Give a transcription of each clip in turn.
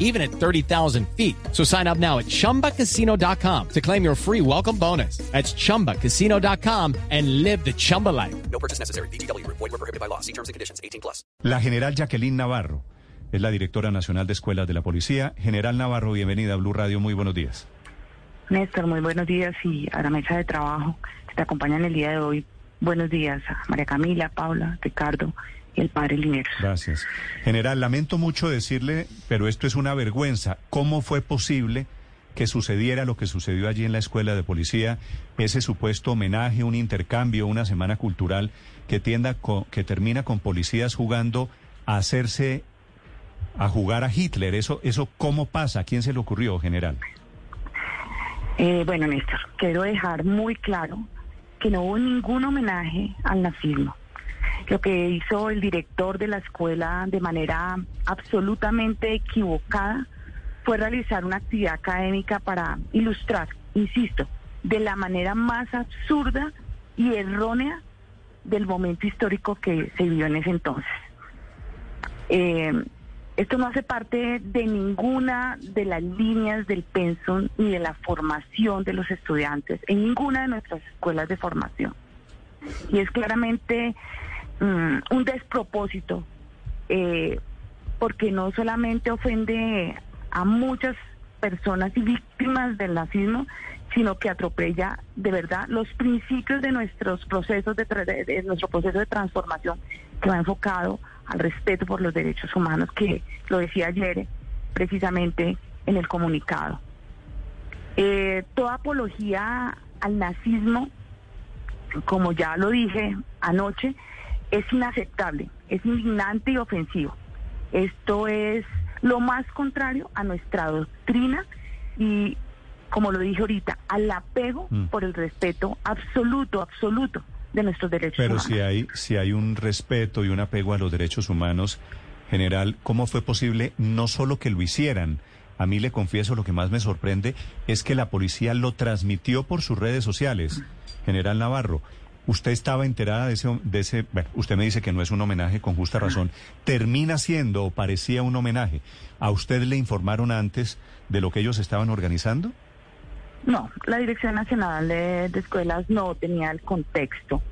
even at 30,000 feet. So sign up now at chumbacasino.com to claim your free welcome bonus. That's chumbacasino.com and live the Chumba life. No purchase necessary. BGW. Void were prohibited by law. See terms and conditions. 18 plus. La general Jacqueline Navarro es la directora nacional de escuelas de la policía. General Navarro, bienvenida a Blue Radio. Muy buenos días. Néstor, muy buenos días y a la mesa de trabajo que te acompañan el día de hoy. Buenos días a María Camila, Paula, Ricardo el padre Lineros. Gracias. General, lamento mucho decirle, pero esto es una vergüenza. ¿Cómo fue posible que sucediera lo que sucedió allí en la escuela de policía, ese supuesto homenaje, un intercambio, una semana cultural que, tienda con- que termina con policías jugando a hacerse, a jugar a Hitler? ¿Eso, eso cómo pasa? ¿A quién se le ocurrió, general? Eh, bueno, Néstor, quiero dejar muy claro que no hubo ningún homenaje al nazismo. Lo que hizo el director de la escuela de manera absolutamente equivocada fue realizar una actividad académica para ilustrar, insisto, de la manera más absurda y errónea del momento histórico que se vivió en ese entonces. Eh, esto no hace parte de ninguna de las líneas del pensum ni de la formación de los estudiantes en ninguna de nuestras escuelas de formación. Y es claramente mm, un despropósito eh, porque no solamente ofende a muchas personas y víctimas del nazismo, sino que atropella de verdad los principios de nuestros procesos de, nuestro proceso de transformación que va enfocado al respeto por los derechos humanos, que lo decía ayer eh, precisamente en el comunicado. Eh, toda apología al nazismo, como ya lo dije anoche, es inaceptable, es indignante y ofensivo. Esto es lo más contrario a nuestra doctrina y, como lo dije ahorita, al apego Mm. por el respeto absoluto, absoluto de nuestros derechos Pero humanos. si hay, si hay un respeto y un apego a los derechos humanos, general, ¿cómo fue posible no solo que lo hicieran? A mí le confieso, lo que más me sorprende es que la policía lo transmitió por sus redes sociales. General Navarro, usted estaba enterada de ese, de ese, bueno, usted me dice que no es un homenaje con justa razón, termina siendo o parecía un homenaje. ¿A usted le informaron antes de lo que ellos estaban organizando? No, la Dirección Nacional de, de Escuelas no tenía el contexto,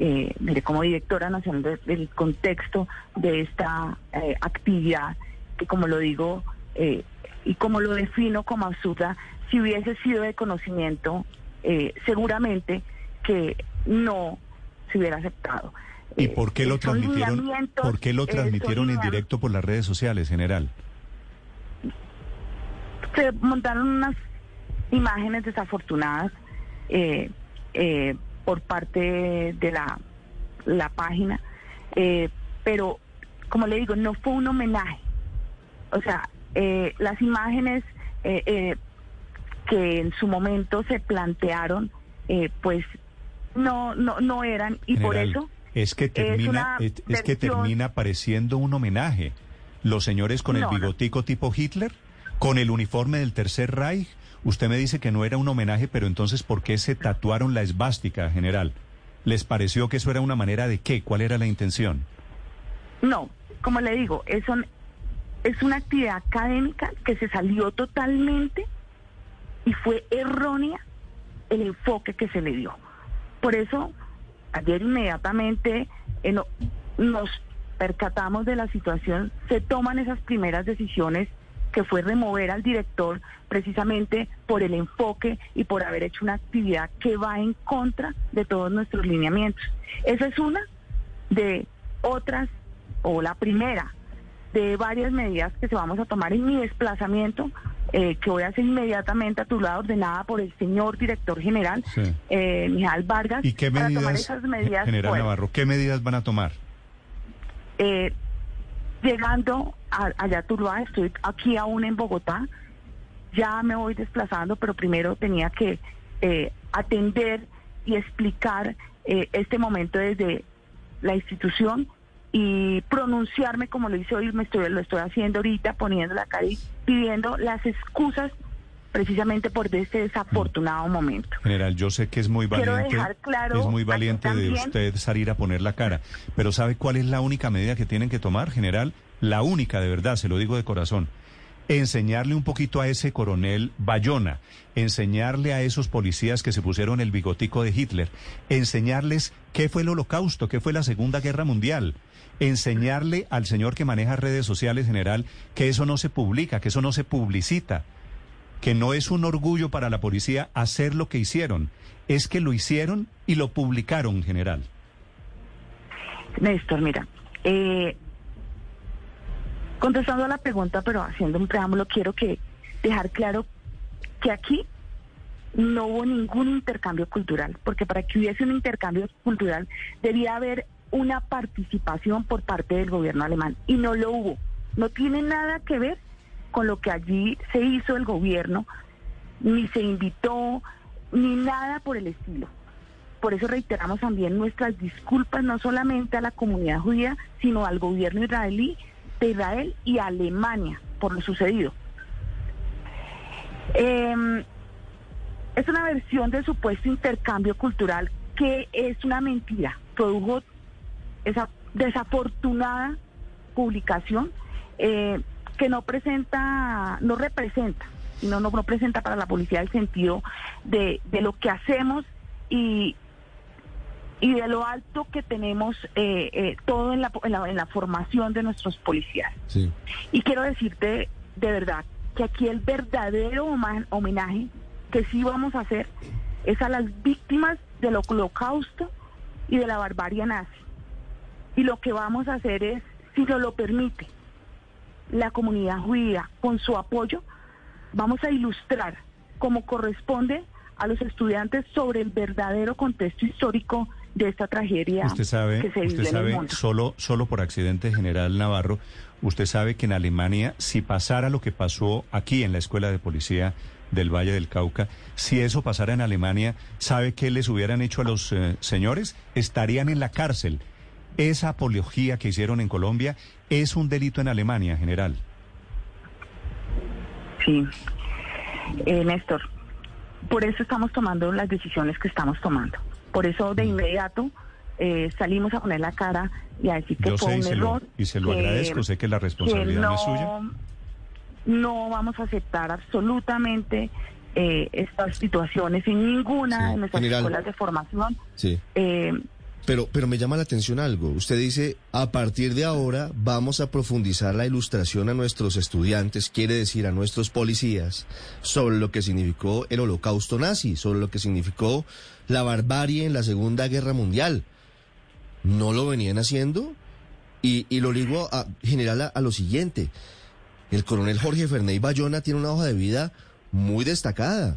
eh, mire, como directora nacional de- del contexto de esta eh, actividad, que como lo digo eh, y como lo defino como absurda, si hubiese sido de conocimiento, seguramente que no se hubiera aceptado. ¿Y Eh, por qué lo transmitieron? ¿Por qué lo transmitieron en directo por las redes sociales, general? se montaron unas imágenes desafortunadas eh, eh, por parte de la, la página, eh, pero como le digo, no fue un homenaje. O sea, las imágenes que en su momento se plantearon, pues no, no, no eran, y por eso es que termina es, es que termina pareciendo un homenaje. Los señores con el no. bigotico tipo Hitler, con el uniforme del Tercer Reich. Usted me dice que no era un homenaje, pero entonces ¿por qué se tatuaron la esvástica, general? ¿Les pareció que eso era una manera de qué? ¿Cuál era la intención? No, como le digo, es, un- es una actividad académica que se salió totalmente y fue errónea el enfoque que se le dio. Por eso, ayer inmediatamente eh, no- nos percatamos de la situación, se toman esas primeras decisiones que fue remover al director precisamente por el enfoque y por haber hecho una actividad que va en contra de todos nuestros lineamientos. Esa es una de otras, o la primera, de varias medidas que se vamos a tomar en mi desplazamiento, eh, que voy a hacer inmediatamente a tu lado, ordenada por el señor director general, Sí. eh, Mijal Vargas, ¿Y qué para tomar medidas, esas medidas general. Navarro, qué medidas van a tomar? Eh, llegando a, allá a Tuluá, estoy aquí aún en Bogotá, ya me voy desplazando, pero primero tenía que eh, atender y explicar eh, este momento desde la institución y pronunciarme como lo hice hoy, me estoy, lo estoy haciendo ahorita, poniendo la cara y pidiendo las excusas precisamente por este desafortunado momento. General, yo sé que es muy valiente, dejar claro es muy valiente de usted salir a poner la cara, pero ¿sabe cuál es la única medida que tienen que tomar, general? La única, de verdad, se lo digo de corazón. Enseñarle un poquito a ese coronel Bayona, enseñarle a esos policías que se pusieron el bigotico de Hitler, enseñarles qué fue el holocausto, qué fue la Segunda Guerra Mundial, enseñarle al señor que maneja redes sociales, general, que eso no se publica, que eso no se publicita que no es un orgullo para la policía hacer lo que hicieron, es que lo hicieron y lo publicaron, general. Néstor, mira, eh, contestando a la pregunta, pero haciendo un preámbulo, quiero que dejar claro que aquí no hubo ningún intercambio cultural, porque para que hubiese un intercambio cultural debía haber una participación por parte del gobierno alemán y no lo hubo. No tiene nada que ver con lo que allí se hizo el gobierno, ni se invitó, ni nada por el estilo. Por eso reiteramos también nuestras disculpas no solamente a la comunidad judía, sino al gobierno israelí de Israel y Alemania por lo sucedido. Eh, es una versión del supuesto intercambio cultural que es una mentira. Produjo esa desafortunada publicación eh, que no presenta, no representa, y no, no, no presenta para la policía el sentido de, de lo que hacemos y, y de lo alto que tenemos eh, eh, todo en la, en, la, en la formación de nuestros policías. Sí. Y quiero decirte de verdad que aquí el verdadero homenaje que sí vamos a hacer es a las víctimas del holocausto y de la barbarie nazi. Y lo que vamos a hacer es, si nos lo permite, la comunidad judía con su apoyo, vamos a ilustrar como corresponde a los estudiantes sobre el verdadero contexto histórico de esta tragedia Usted sabe, que se vivió usted en el sabe, mundo. solo, solo por accidente, general Navarro, usted sabe que en Alemania, si pasara lo que pasó aquí en la escuela de policía del Valle del Cauca, si eso pasara en Alemania, ¿sabe qué les hubieran hecho a los eh, señores? Estarían en la cárcel. Esa apología que hicieron en Colombia es un delito en Alemania, general. Sí. Eh, Néstor, por eso estamos tomando las decisiones que estamos tomando. Por eso Mm. de inmediato eh, salimos a poner la cara y a decir que Yo fue sé y un se lo, error. y se lo que- agradezco, sé que la que responsabilidad no, es suya. no vamos a aceptar absolutamente eh, estas situaciones en ninguna Sí. de nuestras General. escuelas de formación. Sí. Pero, pero me llama la atención algo. Usted dice, a partir de ahora vamos a profundizar la ilustración a nuestros estudiantes, quiere decir a nuestros policías, sobre lo que significó el holocausto nazi, sobre lo que significó la barbarie en la Segunda Guerra Mundial. ¿No lo venían haciendo? Y, y lo digo a, general a, a lo siguiente. El coronel Jorge Ferney Bayona tiene una hoja de vida muy destacada.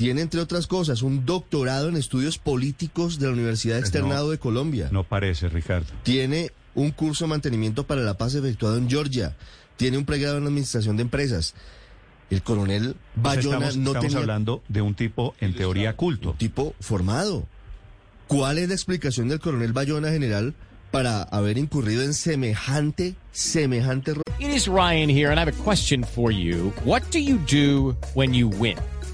Tiene, entre otras cosas, un doctorado en estudios políticos de la Universidad Pues Externado no. de Colombia. No parece, Ricardo. Tiene un curso de mantenimiento para la paz efectuado en Georgia. Tiene un pregrado en administración de empresas. El coronel Pues Bayona estamos no estamos tenía hablando de un tipo, en teoría, culto. un tipo formado. ¿Cuál es la explicación del coronel Bayona general para haber incurrido en semejante, semejante error? It is Ryan here, and I have a question for you. What do you do when you win?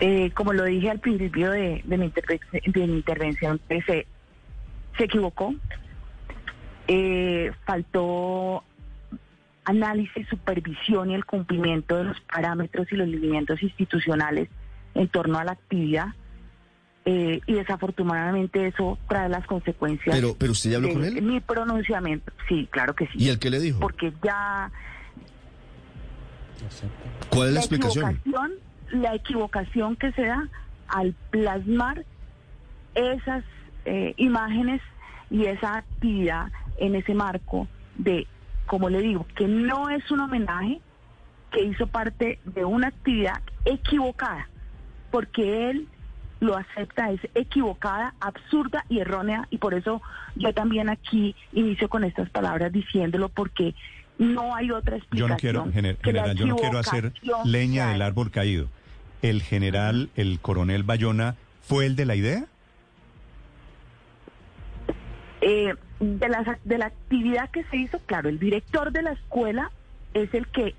Eh, como lo dije al principio de, de mi, de mi intervención, pues, se, se equivocó. Eh, faltó análisis, supervisión y el cumplimiento de los parámetros y los lineamientos institucionales en torno a la actividad. Eh, y desafortunadamente eso trae las consecuencias. Pero, pero usted ya habló de con él. Mi pronunciamiento, sí, claro que sí. ¿Y el qué le dijo? Porque ya ¿Cuál es la la explicación? La equivocación que se da al plasmar esas eh, imágenes y esa actividad en ese marco de como le digo, que no es un homenaje, que hizo parte de una actividad equivocada, porque él lo acepta, es equivocada, absurda y errónea, y por eso yo también aquí inicio con estas palabras diciéndolo, porque no hay otra explicación. Yo no quiero, general, yo no quiero hacer leña del árbol caído. ¿El general, el coronel Bayona, fue el de la idea? Eh, de, las, de la actividad que se hizo, claro, el director de la escuela es el que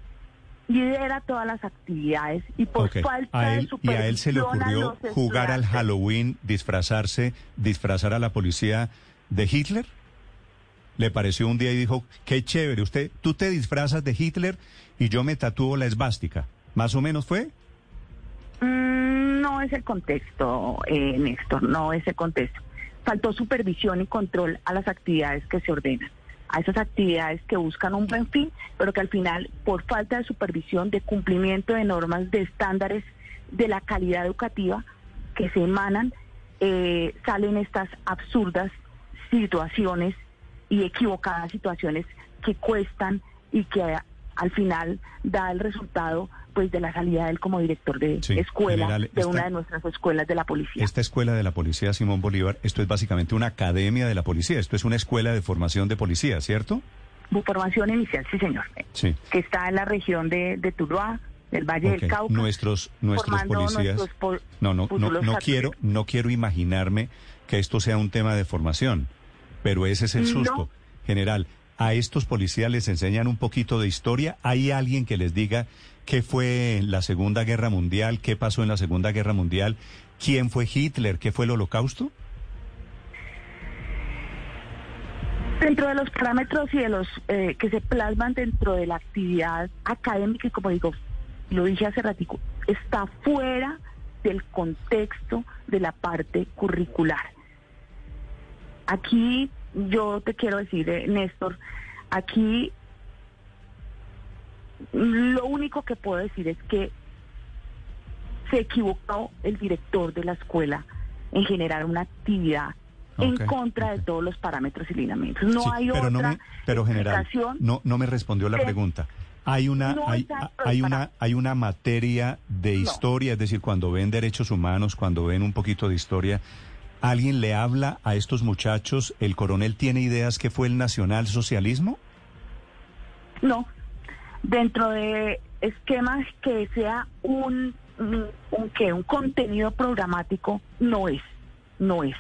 lidera todas las actividades y por Ok. falta a de y a él se le ocurrió jugar al Halloween, disfrazarse, disfrazar a la policía de Hitler. Le pareció un día y dijo, qué chévere, usted, tú te disfrazas de Hitler y yo me tatúo la esvástica. ¿Más o menos fue? Es el contexto, eh, Néstor, no es el contexto. Faltó supervisión y control a las actividades que se ordenan, a esas actividades que buscan un buen fin, pero que al final, por falta de supervisión, de cumplimiento de normas, de estándares de la calidad educativa que se emanan, eh, salen estas absurdas situaciones y equivocadas situaciones que cuestan y que a- al final da el resultado pues de la salida de él como director de Sí, escuela general, de esta- una de nuestras escuelas de la policía. Esta escuela de la policía Simón Bolívar, esto es básicamente una academia de la policía, esto es una escuela de formación de policía, ¿cierto? Formación inicial, sí señor, Sí. que está en la región de, de Tuluá, del Valle del Cauca. Nuestros, nuestros policías. nuestros no, no, no, no quiero, no quiero imaginarme que esto sea un tema de formación, pero ese es el No. susto. General, a estos policías les enseñan un poquito de historia. ¿Hay alguien que les diga qué fue la Segunda Guerra Mundial, qué pasó en la Segunda Guerra Mundial, quién fue Hitler, qué fue el Holocausto? Dentro de los parámetros y de los eh, que se plasman dentro de la actividad académica, y como digo, lo dije hace ratico, está fuera del contexto de la parte curricular. Aquí yo te quiero decir, eh, Néstor, aquí lo único que puedo decir es que se equivocó el director de la escuela en generar una actividad en contra de todos los parámetros y lineamientos. No Sí, hay pero otra no me, pero general, no, no me respondió la pregunta. Hay una, no hay, hay una, hay una materia de No. historia, es decir, cuando ven derechos humanos, cuando ven un poquito de historia, ¿alguien le habla a estos muchachos? ¿El coronel tiene ideas que fue el nacionalsocialismo? No, dentro de esquemas que sea un, un, ¿qué? un contenido programático, no es, no es.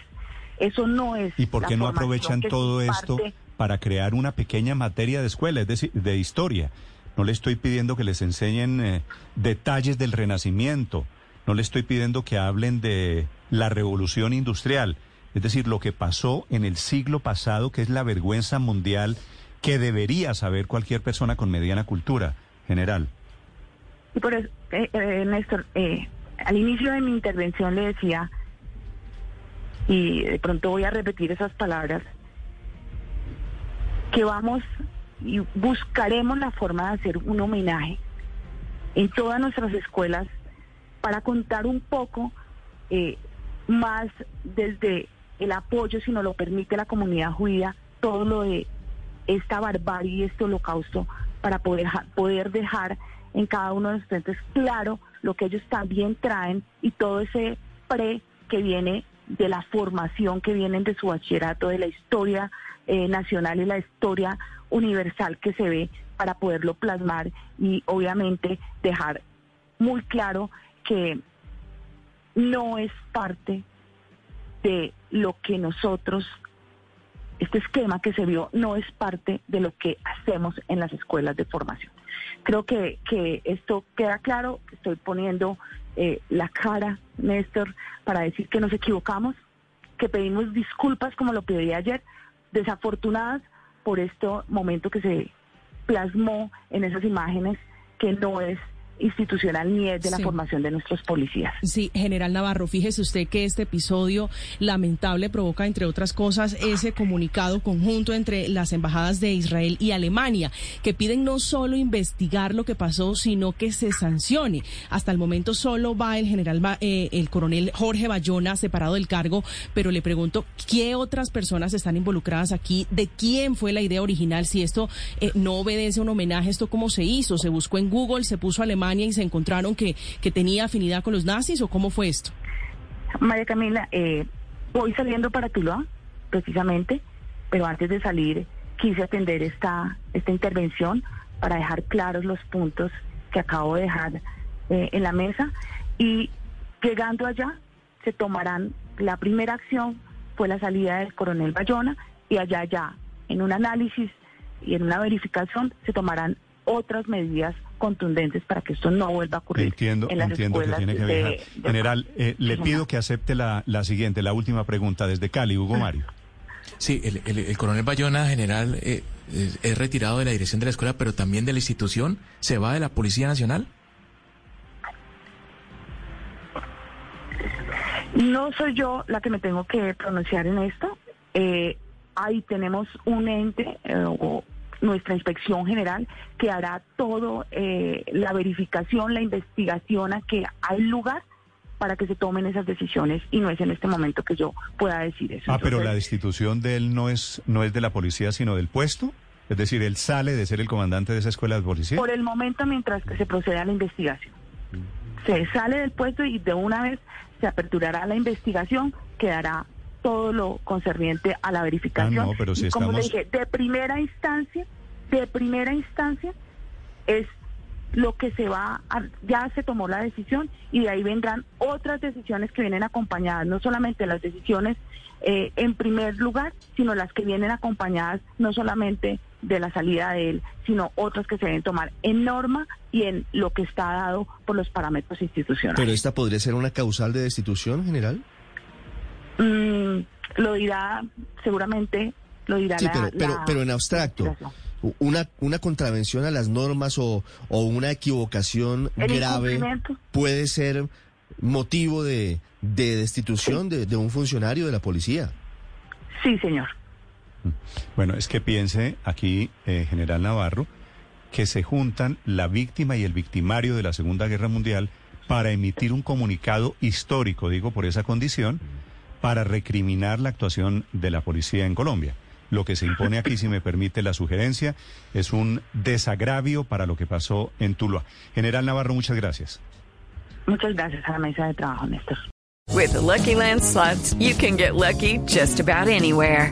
Eso no es. ¿Y por qué no aprovechan que todo esto para crear una pequeña materia de escuela, es decir, de historia? No le estoy pidiendo que les enseñen eh, detalles del Renacimiento, no le estoy pidiendo que hablen de la revolución industrial, es decir, lo que pasó en el siglo pasado, que es la vergüenza mundial que debería saber cualquier persona con mediana cultura, general. Y por eso, eh, eh, eh, al inicio de mi intervención le decía, y de pronto voy a repetir esas palabras, que vamos y buscaremos la forma de hacer un homenaje en todas nuestras escuelas para contar un poco eh, más desde el apoyo, si nos lo permite la comunidad judía, todo lo de esta barbarie y este holocausto para poder, poder dejar en cada uno de los estudiantes claro lo que ellos también traen y todo ese pre que viene de la formación que vienen de su bachillerato, de la historia eh, nacional y la historia universal que se ve para poderlo plasmar y obviamente dejar muy claro que no es parte de lo que nosotros este esquema que se vio no es parte de lo que hacemos en las escuelas de formación. Creo que, que esto queda claro, estoy poniendo eh, la cara, Néstor, para decir que nos equivocamos, que pedimos disculpas como lo pedí ayer, desafortunadas por este momento que se plasmó en esas imágenes, que no es institucional ni es de la formación de nuestros policías. Sí, general Navarro, fíjese usted que este episodio lamentable provoca, entre otras cosas, ese comunicado conjunto entre las embajadas de Israel y Alemania, que piden no solo investigar lo que pasó, sino que se sancione. Hasta el momento solo va el general, eh, el coronel Jorge Bayona separado del cargo, pero le pregunto, ¿qué otras personas están involucradas aquí? ¿De quién fue la idea original? Si esto eh, no obedece a un homenaje, ¿esto cómo se hizo? ¿Se buscó en Google, se puso Alemania y se encontraron que, que tenía afinidad con los nazis o cómo fue esto? María Camila, eh, voy saliendo para Tuluá, precisamente, pero antes de salir quise atender esta, esta intervención para dejar claros los puntos que acabo de dejar eh, en la mesa y llegando allá se tomarán, la primera acción fue la salida del coronel Bayona y allá ya en un análisis y en una verificación se tomarán otras medidas contundentes para que esto no vuelva a ocurrir. Entiendo, en las entiendo que escuelas tiene que viajar. de- General, eh, le pido que acepte la, la siguiente, la última pregunta desde Cali, Hugo Mario. Sí, el, el- el coronel Bayona, general, eh, es, es retirado de la dirección de la escuela, pero también de la institución. ¿Se va de la Policía Nacional? No soy yo la que me tengo que pronunciar en esto. Eh, ahí tenemos un ente eh, o nuestra inspección general que hará todo eh, la verificación, la investigación a que hay lugar para que se tomen esas decisiones y no es en este momento que yo pueda decir eso. Ah, pero la destitución de él no es, no es de la policía, sino del puesto. Es decir, él sale de ser el comandante de esa escuela de policía. por el momento mientras que se procede a la investigación. Se sale del puesto y de una vez se aperturará la investigación, quedará todo lo concerniente a la verificación. Ah, no, pero si y como le dije, de primera instancia, de primera instancia es lo que se va a, ya se tomó la decisión y de ahí vendrán otras decisiones que vienen acompañadas, no solamente las decisiones eh, en primer lugar, sino las que vienen acompañadas no solamente de la salida de él, sino otras que se deben tomar en norma y en lo que está dado por los parámetros institucionales. Pero esta podría ser una causal de destitución, general. Mm, lo dirá, seguramente lo dirá Sí, la- pero, pero, la- pero en abstracto. Una, una contravención a las normas o, o una equivocación El grave puede ser motivo de, de destitución de, de un funcionario de la policía. Sí, señor. Bueno, es que piense aquí, eh, General Navarro, que se juntan la víctima y el victimario de la Segunda Guerra Mundial para emitir un comunicado histórico, digo por esa condición, para recriminar la actuación de la policía en Colombia. Lo que se impone aquí, si me permite la sugerencia, es un desagravio para lo que pasó en Tuluá. General Navarro, muchas gracias. Muchas gracias a la mesa de trabajo, Néstor. With the Lucky Land slots, you can get lucky just about anywhere.